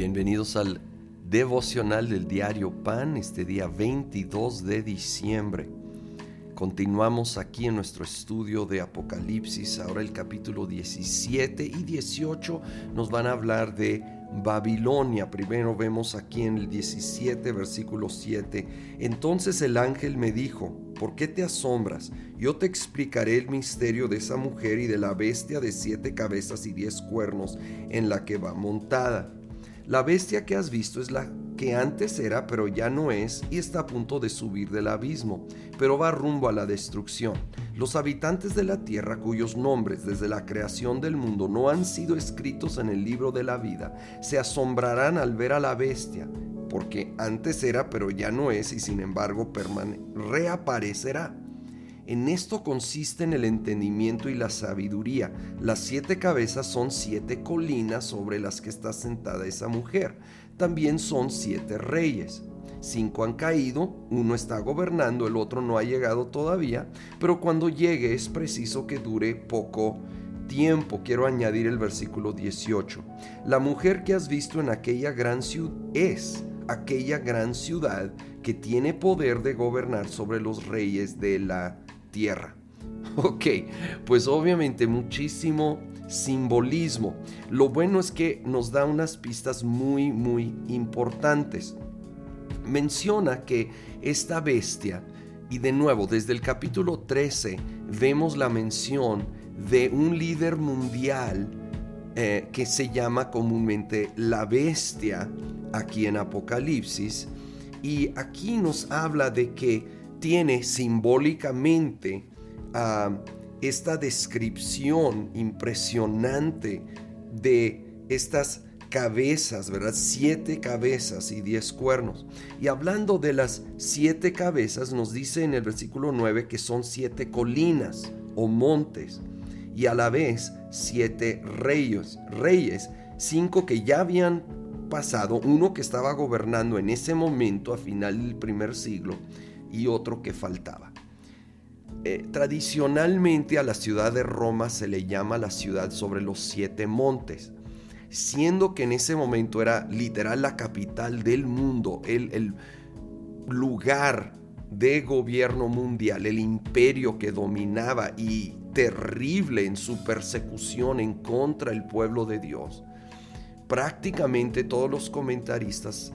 Bienvenidos al devocional del diario Pan, este día 22 de diciembre. Continuamos aquí en nuestro estudio de Apocalipsis, ahora el capítulo 17 y 18 nos van a hablar de Babilonia. Primero vemos aquí en el 17, versículo 7. Entonces el ángel me dijo, ¿por qué te asombras? Yo te explicaré el misterio de esa mujer y de la bestia de siete cabezas y diez cuernos en la que va montada la bestia que has visto es la que antes era, pero ya no es, y está a punto de subir del abismo, pero va rumbo a la destrucción. Los habitantes de la tierra cuyos nombres desde la creación del mundo no han sido escritos en el libro de la vida, se asombrarán al ver a la bestia, porque antes era, pero ya no es, y sin embargo reaparecerá. En esto consiste el entendimiento y la sabiduría. Las siete cabezas son siete colinas sobre las que está sentada esa mujer. También son siete reyes. Cinco han caído, uno está gobernando, el otro no ha llegado todavía, pero cuando llegue es preciso que dure poco tiempo. Quiero añadir el versículo 18. La mujer que has visto en aquella gran ciudad es aquella gran ciudad que tiene poder de gobernar sobre los reyes de la tierra. Ok, pues obviamente muchísimo simbolismo. Lo bueno es que nos da unas pistas muy, muy importantes. Menciona que esta bestia, y de nuevo desde el capítulo 13 vemos la mención de un líder mundial eh, que se llama comúnmente la bestia aquí en Apocalipsis. Y aquí nos habla de que tiene simbólicamente ah, esta descripción impresionante de estas cabezas, ¿verdad? Siete cabezas y diez cuernos. Y hablando de las siete cabezas, nos dice en el versículo 9 que son siete colinas o montes y a la vez siete reyes, reyes, cinco que ya habían pasado, uno que estaba gobernando en ese momento a final del primer siglo y otro que faltaba. Eh, tradicionalmente a la ciudad de Roma se le llama la ciudad sobre los siete montes, siendo que en ese momento era literal la capital del mundo, el, el lugar de gobierno mundial, el imperio que dominaba y terrible en su persecución en contra del pueblo de Dios. Prácticamente todos los comentaristas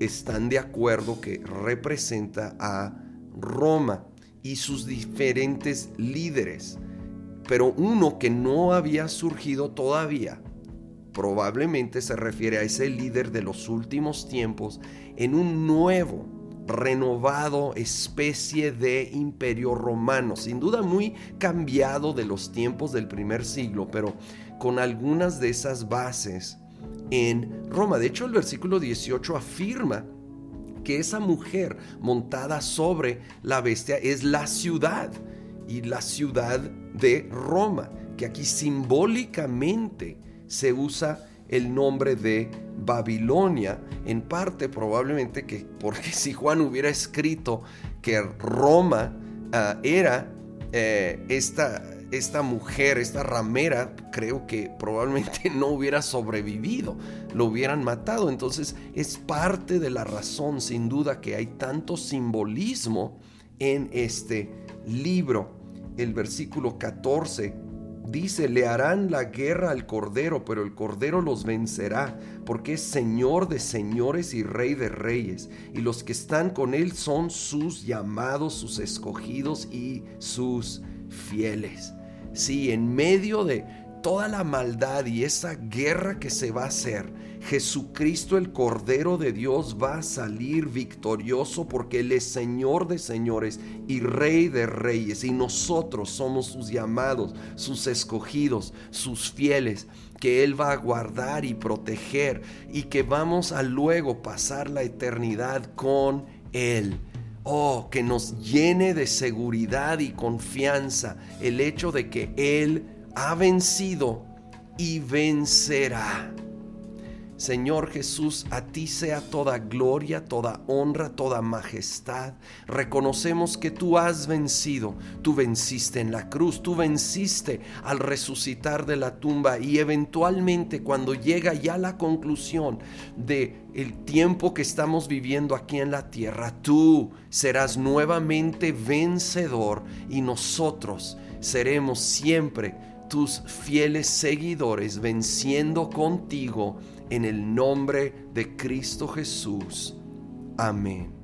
están de acuerdo que representa a Roma y sus diferentes líderes, pero uno que no había surgido todavía. Probablemente se refiere a ese líder de los últimos tiempos en un nuevo, renovado especie de imperio romano, sin duda muy cambiado de los tiempos del primer siglo, pero con algunas de esas bases en Roma. De hecho, el versículo 18 afirma que esa mujer montada sobre la bestia es la ciudad y la ciudad de Roma, que aquí simbólicamente se usa el nombre de Babilonia, en parte probablemente que porque si Juan hubiera escrito que Roma ah, era eh, esta esta mujer, esta ramera, creo que probablemente no hubiera sobrevivido, lo hubieran matado. Entonces es parte de la razón, sin duda, que hay tanto simbolismo en este libro. El versículo 14 dice, le harán la guerra al Cordero, pero el Cordero los vencerá, porque es Señor de señores y Rey de reyes, y los que están con él son sus llamados, sus escogidos y sus fieles. Sí, en medio de toda la maldad y esa guerra que se va a hacer, Jesucristo el Cordero de Dios va a salir victorioso porque Él es Señor de señores y Rey de reyes y nosotros somos sus llamados, sus escogidos, sus fieles, que Él va a guardar y proteger y que vamos a luego pasar la eternidad con Él. Oh, que nos llene de seguridad y confianza el hecho de que Él ha vencido y vencerá. Señor Jesús, a ti sea toda gloria, toda honra, toda majestad. Reconocemos que tú has vencido, tú venciste en la cruz, tú venciste al resucitar de la tumba y eventualmente cuando llega ya la conclusión de el tiempo que estamos viviendo aquí en la tierra, tú serás nuevamente vencedor y nosotros seremos siempre tus fieles seguidores venciendo contigo en el nombre de Cristo Jesús. Amén.